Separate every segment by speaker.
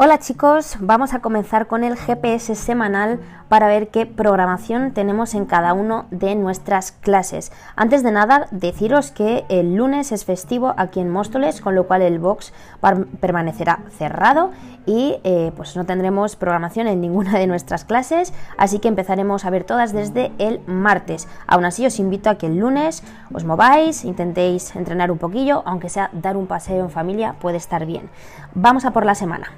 Speaker 1: Hola chicos, vamos a comenzar con el GPS semanal para ver qué programación tenemos en cada uno de nuestras clases. Antes de nada, deciros que el lunes es festivo aquí en Móstoles, con lo cual el box permanecerá cerrado y eh, pues no tendremos programación en ninguna de nuestras clases, así que empezaremos a ver todas desde el martes. Aún así os invito a que el lunes os mováis, intentéis entrenar un poquillo, aunque sea dar un paseo en familia, puede estar bien. Vamos a por la semana.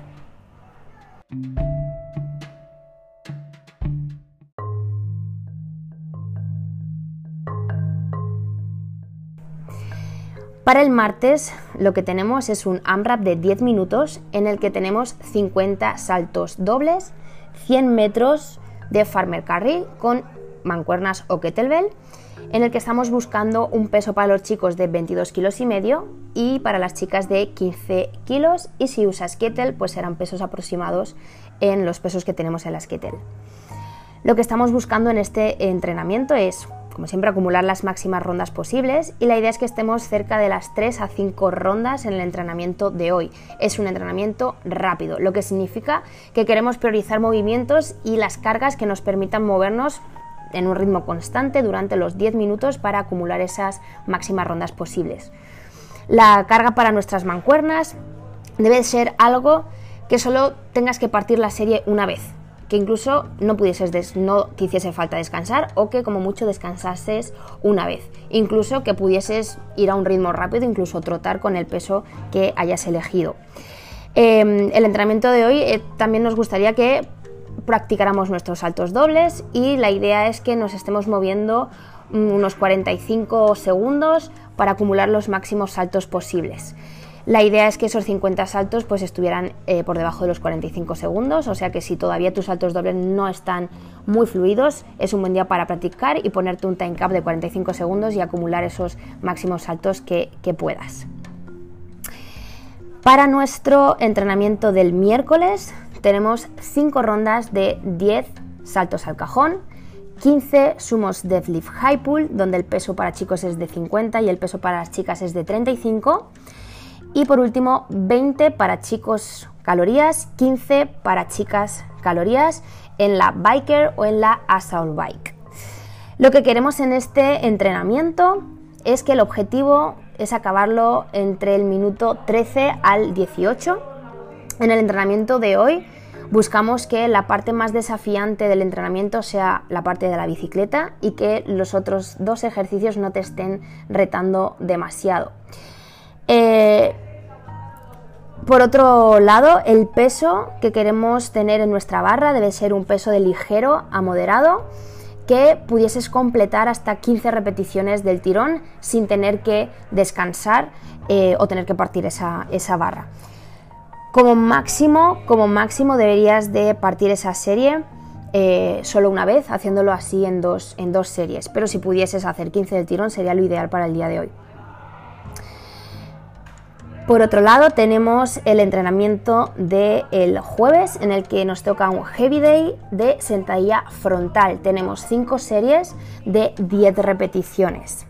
Speaker 1: Para el martes lo que tenemos es un AMRAP de 10 minutos en el que tenemos 50 saltos dobles, 100 metros de farmer carry con mancuernas o kettlebell en el que estamos buscando un peso para los chicos de 22 kilos y medio y para las chicas de 15 kilos y si usas kettle pues serán pesos aproximados en los pesos que tenemos en las kettle. Lo que estamos buscando en este entrenamiento es, como siempre, acumular las máximas rondas posibles y la idea es que estemos cerca de las 3 a 5 rondas en el entrenamiento de hoy. Es un entrenamiento rápido, lo que significa que queremos priorizar movimientos y las cargas que nos permitan movernos en un ritmo constante durante los 10 minutos para acumular esas máximas rondas posibles. La carga para nuestras mancuernas debe ser algo que solo tengas que partir la serie una vez, que incluso no pudieses no te hiciese falta descansar o que como mucho descansases una vez, incluso que pudieses ir a un ritmo rápido, incluso trotar con el peso que hayas elegido. Em, el entrenamiento de hoy eh, también nos gustaría que practicáramos nuestros saltos dobles y la idea es que nos estemos moviendo unos 45 segundos para acumular los máximos saltos posibles. La idea es que esos 50 saltos pues estuvieran eh, por debajo de los 45 segundos, o sea que si todavía tus saltos dobles no están muy fluidos, es un buen día para practicar y ponerte un time cap de 45 segundos y acumular esos máximos saltos que puedas. Para nuestro entrenamiento del miércoles tenemos 5 rondas de 10 saltos al cajón, 15 sumos deadlift high pull, donde el peso para chicos es de 50 y el peso para las chicas es de 35. Y por último, 20 para chicos calorías, 15 para chicas calorías en la biker o en la assault bike. Lo que queremos en este entrenamiento es que el objetivo es acabarlo entre el minuto 13 al 18 en el entrenamiento de hoy buscamos que la parte más desafiante del entrenamiento sea la parte de la bicicleta y que los otros dos ejercicios no te estén retando demasiado. Eh, por otro lado, el peso que queremos tener en nuestra barra debe ser un peso de ligero a moderado que pudieses completar hasta 15 repeticiones del tirón sin tener que descansar eh, o tener que partir esa barra. Como máximo, como máximo deberías de partir esa serie eh, solo una vez, haciéndolo así en dos, en dos series. Pero si pudieses hacer 15 del tirón sería lo ideal para el día de hoy. Por otro lado, tenemos el entrenamiento del jueves en el que nos toca un heavy day de sentadilla frontal. Tenemos 5 series de 10 repeticiones.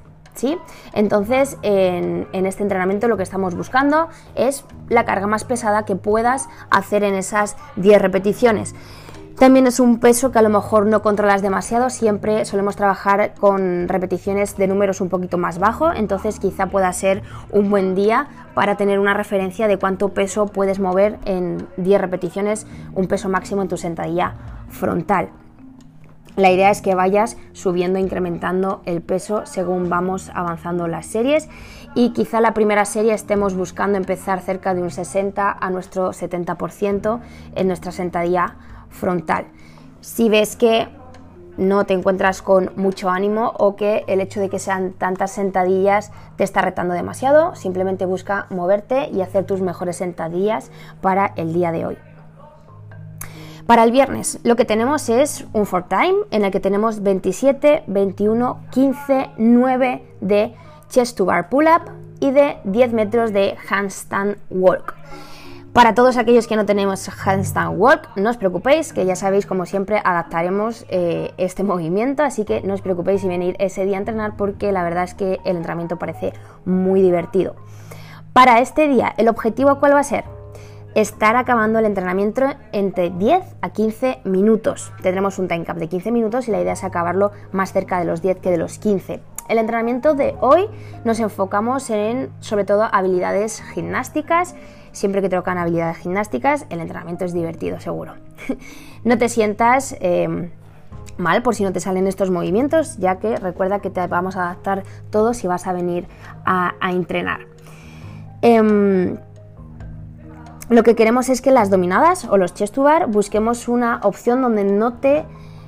Speaker 1: Entonces, en, este entrenamiento lo que estamos buscando es la carga más pesada que puedas hacer en esas 10 repeticiones. También es un peso que a lo mejor no controlas demasiado, siempre solemos trabajar con repeticiones de números un poquito más bajo, entonces quizá pueda ser un buen día para tener una referencia de cuánto peso puedes mover en 10 repeticiones, un peso máximo en tu sentadilla frontal. La idea es que vayas subiendo, incrementando el peso según vamos avanzando las series y quizá la primera serie estemos buscando empezar cerca de un 60 a nuestro 70% en nuestra sentadilla frontal. Si ves que no te encuentras con mucho ánimo o que el hecho de que sean tantas sentadillas te está retando demasiado, simplemente busca moverte y hacer tus mejores sentadillas para el día de hoy. Para el viernes lo que tenemos es un for time en el que tenemos 27, 21, 15, 9 de chest to bar pull up y de 10 metros de handstand walk. Para todos aquellos que no tenemos handstand walk, no os preocupéis, que ya sabéis, como siempre, adaptaremos eh, este movimiento, así que no os preocupéis si venir ese día a entrenar porque la verdad es que el entrenamiento parece muy divertido. Para este día, ¿el objetivo cuál va a ser? Estar acabando el entrenamiento entre 10 a 15 minutos. Tendremos un time cap de 15 minutos y la idea es acabarlo más cerca de los 10 que de los 15. El entrenamiento de hoy nos enfocamos en sobre todo habilidades gimnásticas. Siempre que tocan habilidades gimnásticas, el entrenamiento es divertido, seguro. no te sientas em, mal por si no te salen estos movimientos, ya que recuerda que te vamos a adaptar todos si vas a venir a, entrenar. Em, lo que queremos es que las dominadas o los chest to bar busquemos una opción donde no te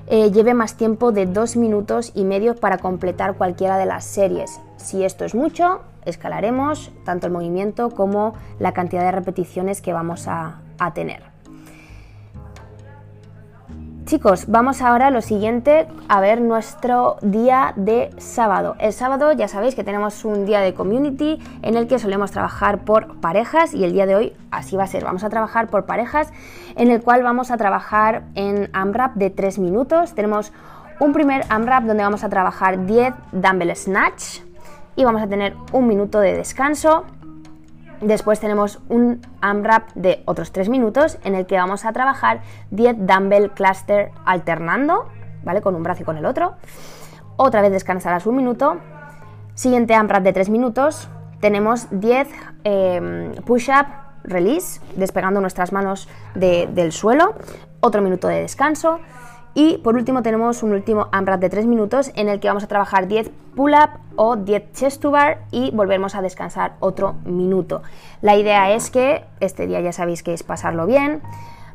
Speaker 1: eh, lleve más tiempo de dos minutos y medio para completar cualquiera de las series. Si esto es mucho, escalaremos tanto el movimiento como la cantidad de repeticiones que vamos a tener. Chicos, vamos ahora a lo siguiente, a ver nuestro día de sábado. El sábado ya sabéis que tenemos un día de community en el que solemos trabajar por parejas y el día de hoy así va a ser. Vamos a trabajar por parejas en el cual vamos a trabajar en AMRAP de 3 minutos. Tenemos un primer AMRAP donde vamos a trabajar 10 dumbbell snatch y vamos a tener un minuto de descanso. Después tenemos un AMRAP de otros 3 minutos en el que vamos a trabajar 10 dumbbell cluster alternando, ¿vale? Con un brazo y con el otro. Otra vez descansarás un minuto. Siguiente AMRAP de 3 minutos. Tenemos 10 em, push-up release, despegando nuestras manos del suelo. Otro minuto de descanso. Y por último tenemos un último AMRAP de 3 minutos en el que vamos a trabajar 10 pull-up o 10 chest to bar y volvemos a descansar otro minuto. La idea es que este día ya sabéis que es pasarlo bien,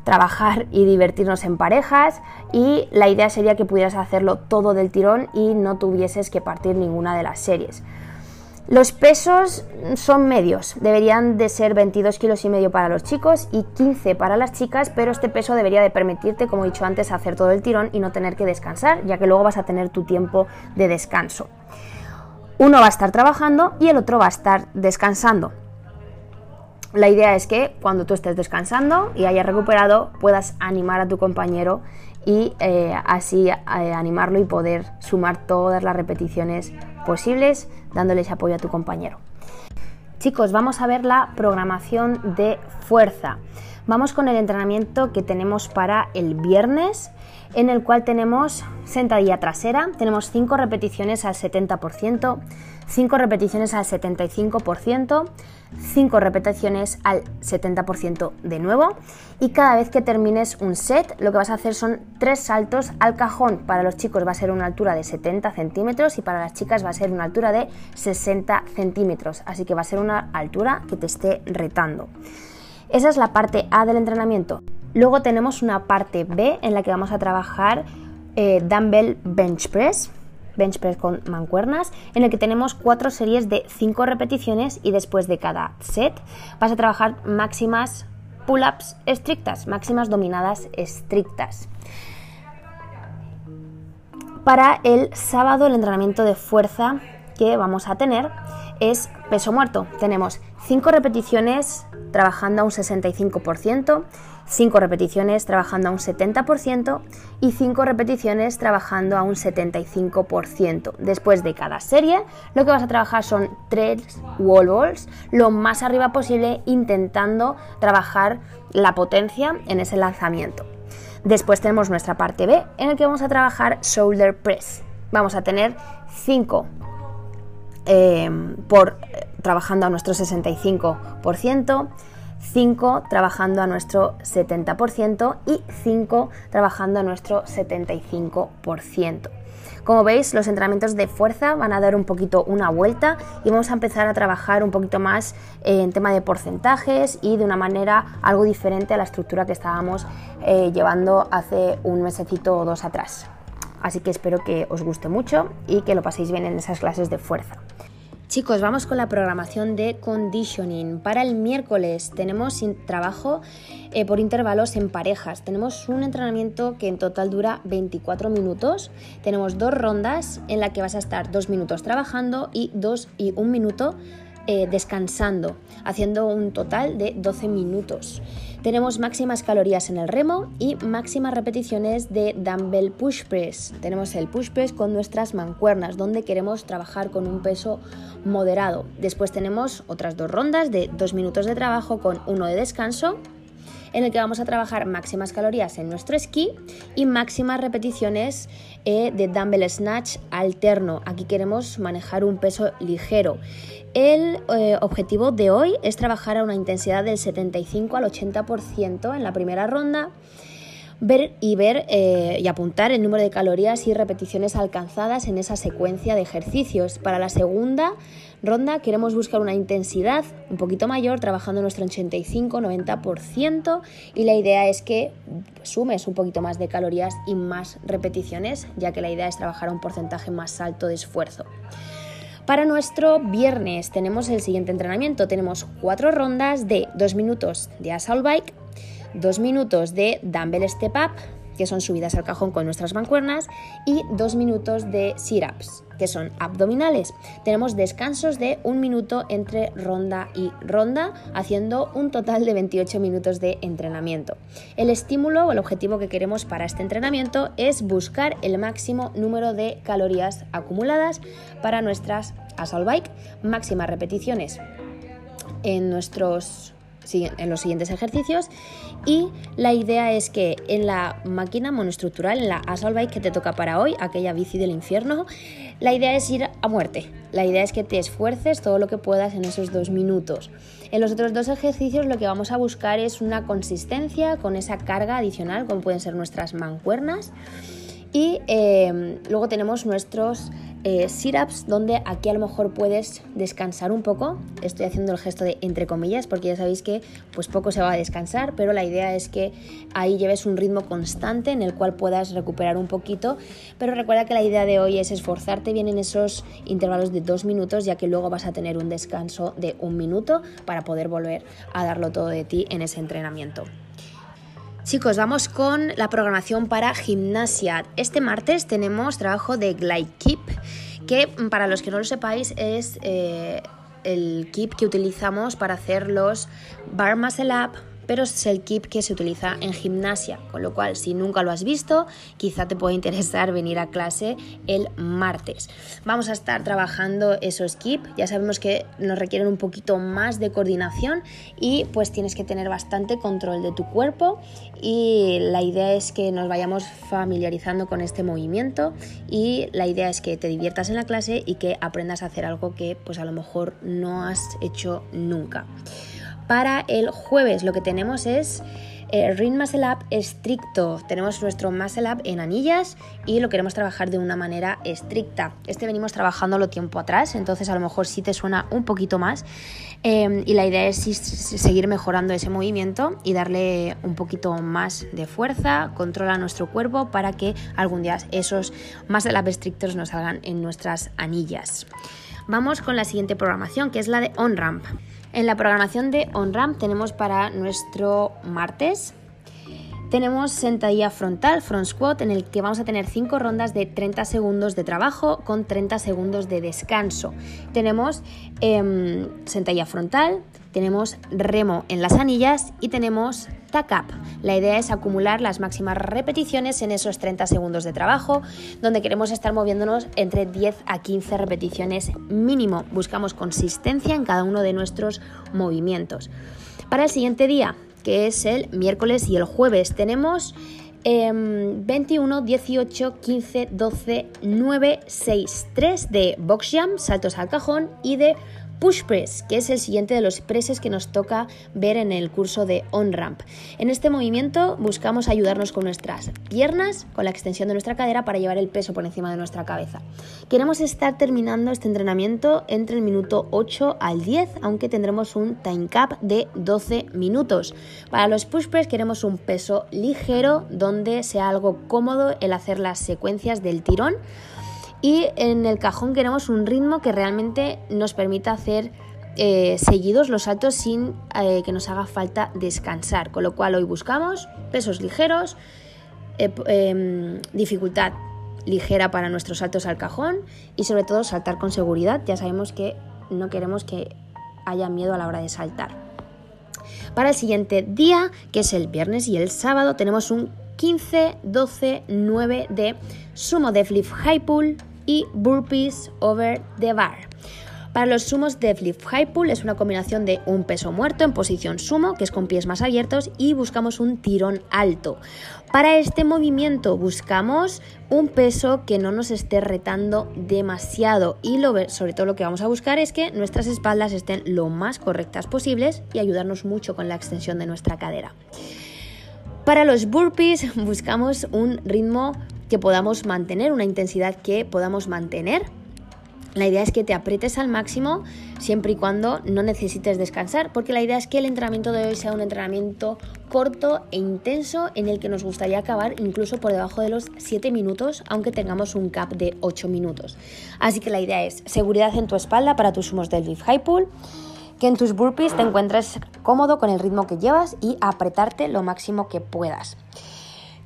Speaker 1: trabajar y divertirnos en parejas y la idea sería que pudieras hacerlo todo del tirón y no tuvieses que partir ninguna de las series. Los pesos son medios, deberían de ser 22 kilos y medio para los chicos y 15 para las chicas, pero este peso debería de permitirte, como he dicho antes, hacer todo el tirón y no tener que descansar, ya que luego vas a tener tu tiempo de descanso. Uno va a estar trabajando y el otro va a estar descansando. La idea es que cuando tú estés descansando y hayas recuperado, puedas animar a tu compañero y eh, así eh, animarlo y poder sumar todas las repeticiones posibles dándoles apoyo a tu compañero. Chicos, vamos a ver la programación de fuerza. Vamos con el entrenamiento que tenemos para el viernes, en el cual tenemos sentadilla trasera, tenemos 5 repeticiones al 70%, 5 repeticiones al 75%, 5 repeticiones al 70% de nuevo y cada vez que termines un set lo que vas a hacer son 3 saltos al cajón. Para los chicos va a ser una altura de 70 centímetros y para las chicas va a ser una altura de 60 centímetros, así que va a ser una altura que te esté retando. Esa es la parte A del entrenamiento. Luego tenemos una parte B en la que vamos a trabajar eh, dumbbell bench press bench press con mancuernas, en el que tenemos cuatro series de 5 repeticiones y después de cada set vas a trabajar máximas pull-ups estrictas, máximas dominadas estrictas. Para el sábado el entrenamiento de fuerza que vamos a tener es peso muerto. Tenemos 5 repeticiones trabajando a un 65%, 5 repeticiones trabajando a un 70% y 5 repeticiones trabajando a un 75%. Después de cada serie, lo que vas a trabajar son 3 wall balls, lo más arriba posible, intentando trabajar la potencia en ese lanzamiento. Después tenemos nuestra parte B, en el que vamos a trabajar shoulder press. Vamos a tener 5 eh, por trabajando a nuestro 65%, 5 trabajando a nuestro 70% y 5 trabajando a nuestro 75%. Como veis, los entrenamientos de fuerza van a dar un poquito una vuelta y vamos a empezar a trabajar un poquito más en tema de porcentajes y de una manera algo diferente a la estructura que estábamos eh, llevando hace un mesecito o dos atrás. Así que espero que os guste mucho y que lo paséis bien en esas clases de fuerza. Chicos, vamos con la programación de conditioning. Para el miércoles tenemos trabajo eh, por intervalos en parejas. Tenemos un entrenamiento que en total dura 24 minutos. Tenemos dos rondas en la que vas a estar dos minutos trabajando y dos y un minuto eh, descansando, haciendo un total de 12 minutos. Tenemos máximas calorías en el remo y máximas repeticiones de dumbbell push press. Tenemos el push press con nuestras mancuernas, donde queremos trabajar con un peso moderado. Después tenemos otras dos rondas de dos minutos de trabajo con uno de descanso en el que vamos a trabajar máximas calorías en nuestro esquí y máximas repeticiones eh, de dumbbell snatch alterno. Aquí queremos manejar un peso ligero. El eh, objetivo de hoy es trabajar a una intensidad del 75 al 80% en la primera ronda ver y ver eh, y apuntar el número de calorías y repeticiones alcanzadas en esa secuencia de ejercicios. Para la segunda ronda queremos buscar una intensidad un poquito mayor, trabajando nuestro 85-90% y la idea es que sumes un poquito más de calorías y más repeticiones, ya que la idea es trabajar un porcentaje más alto de esfuerzo. Para nuestro viernes tenemos el siguiente entrenamiento. Tenemos cuatro rondas de dos minutos de assault bike, dos minutos de dumbbell step up, que son subidas al cajón con nuestras mancuernas, y dos minutos de sit-ups, que son abdominales. Tenemos descansos de un minuto entre ronda y ronda, haciendo un total de 28 minutos de entrenamiento. El estímulo o el objetivo que queremos para este entrenamiento es buscar el máximo número de calorías acumuladas para nuestras assault bike, máximas repeticiones en nuestros en los siguientes ejercicios y la idea es que en la máquina monoestructural, en la Assault Bike que te toca para hoy, aquella bici del infierno, la idea es ir a muerte. La idea es que te esfuerces todo lo que puedas en esos dos minutos. En los otros dos ejercicios lo que vamos a buscar es una consistencia con esa carga adicional, como pueden ser nuestras mancuernas. Y eh, luego tenemos nuestros eh, sit-ups donde aquí a lo mejor puedes descansar un poco. Estoy haciendo el gesto de entre comillas porque ya sabéis que pues poco se va a descansar, pero la idea es que ahí lleves un ritmo constante en el cual puedas recuperar un poquito. Pero recuerda que la idea de hoy es esforzarte bien en esos intervalos de dos minutos ya que luego vas a tener un descanso de un minuto para poder volver a darlo todo de ti en ese entrenamiento. Chicos, vamos con la programación para gimnasia. Este martes tenemos trabajo de Glide Keep, que mm, para los que no lo sepáis es eh, el keep que utilizamos para hacer los bar muscle up, pero es el kit que se utiliza en gimnasia, con lo cual si nunca lo has visto, quizá te puede interesar venir a clase el martes. Vamos a estar trabajando esos kip, ya sabemos que nos requieren un poquito más de coordinación y pues tienes que tener bastante control de tu cuerpo y la idea es que nos vayamos familiarizando con este movimiento y la idea es que te diviertas en la clase y que aprendas a hacer algo que pues a lo mejor no has hecho nunca. Para el jueves lo que tenemos es eh, Ring Muscle Up estricto. Tenemos nuestro Muscle Up en anillas y lo queremos trabajar de una manera estricta. Este venimos trabajándolo tiempo atrás, entonces a lo mejor sí te suena un poquito más. Em, y la idea es seguir mejorando ese movimiento y darle un poquito más de fuerza, control a nuestro cuerpo para que algún día esos Muscle Up estrictos nos salgan en nuestras anillas. Vamos con la siguiente programación, que es la de on-ramp. En la programación de OnRamp tenemos para nuestro martes tenemos sentadilla frontal, front squat, en el que vamos a tener 5 rondas de 30 segundos de trabajo con 30 segundos de descanso. Tenemos em, sentadilla frontal, tenemos remo en las anillas y tenemos tack up. La idea es acumular las máximas repeticiones en esos 30 segundos de trabajo, donde queremos estar moviéndonos entre 10 a 15 repeticiones mínimo. Buscamos consistencia en cada uno de nuestros movimientos. Para el siguiente día que es el miércoles y el jueves. Tenemos 21, 18, 15, 12, 9, 6, 3 de box jump, saltos al cajón y de push press, que es el siguiente de los presses que nos toca ver en el curso de on-ramp. En este movimiento buscamos ayudarnos con nuestras piernas, con la extensión de nuestra cadera para llevar el peso por encima de nuestra cabeza. Queremos estar terminando este entrenamiento entre el minuto 8 al 10, aunque tendremos un time cap de 12 minutos. Para los push press queremos un peso ligero donde sea algo cómodo el hacer las secuencias del tirón y en el cajón queremos un ritmo que realmente nos permita hacer eh, seguidos los saltos sin eh, que nos haga falta descansar. Con lo cual hoy buscamos pesos ligeros, eh, em, dificultad ligera para nuestros saltos al cajón y sobre todo saltar con seguridad. Ya sabemos que no queremos que haya miedo a la hora de saltar. Para el siguiente día, que es el viernes y el sábado, tenemos un 15, 12, 9 de sumo deadlift high pull y burpees over the bar. Para los sumos deadlift high pull es una combinación de un peso muerto en posición sumo, que es con pies más abiertos, y buscamos un tirón alto. Para este movimiento buscamos un peso que no nos esté retando demasiado y sobre todo lo que vamos a buscar es que nuestras espaldas estén lo más correctas posibles y ayudarnos mucho con la extensión de nuestra cadera. Para los burpees buscamos un ritmo que podamos mantener, una intensidad que podamos mantener. La idea es que te aprietes al máximo siempre y cuando no necesites descansar, porque la idea es que el entrenamiento de hoy sea un entrenamiento corto e intenso en el que nos gustaría acabar incluso por debajo de los 7 minutos, aunque tengamos un cap de 8 minutos. Así que la idea es seguridad en tu espalda para tus sumos del beef high pull que en tus burpees te encuentres cómodo con el ritmo que llevas y apretarte lo máximo que puedas.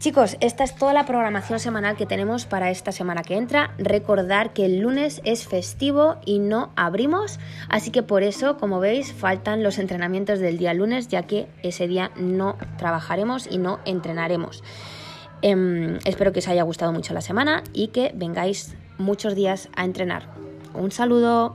Speaker 1: Chicos, esta es toda la programación semanal que tenemos para esta semana que entra. Recordar que el lunes es festivo y no abrimos, así que por eso, como veis, faltan los entrenamientos del día lunes, ya que ese día no trabajaremos y no entrenaremos. Em, espero que os haya gustado mucho la semana y que vengáis muchos días a entrenar. Un saludo.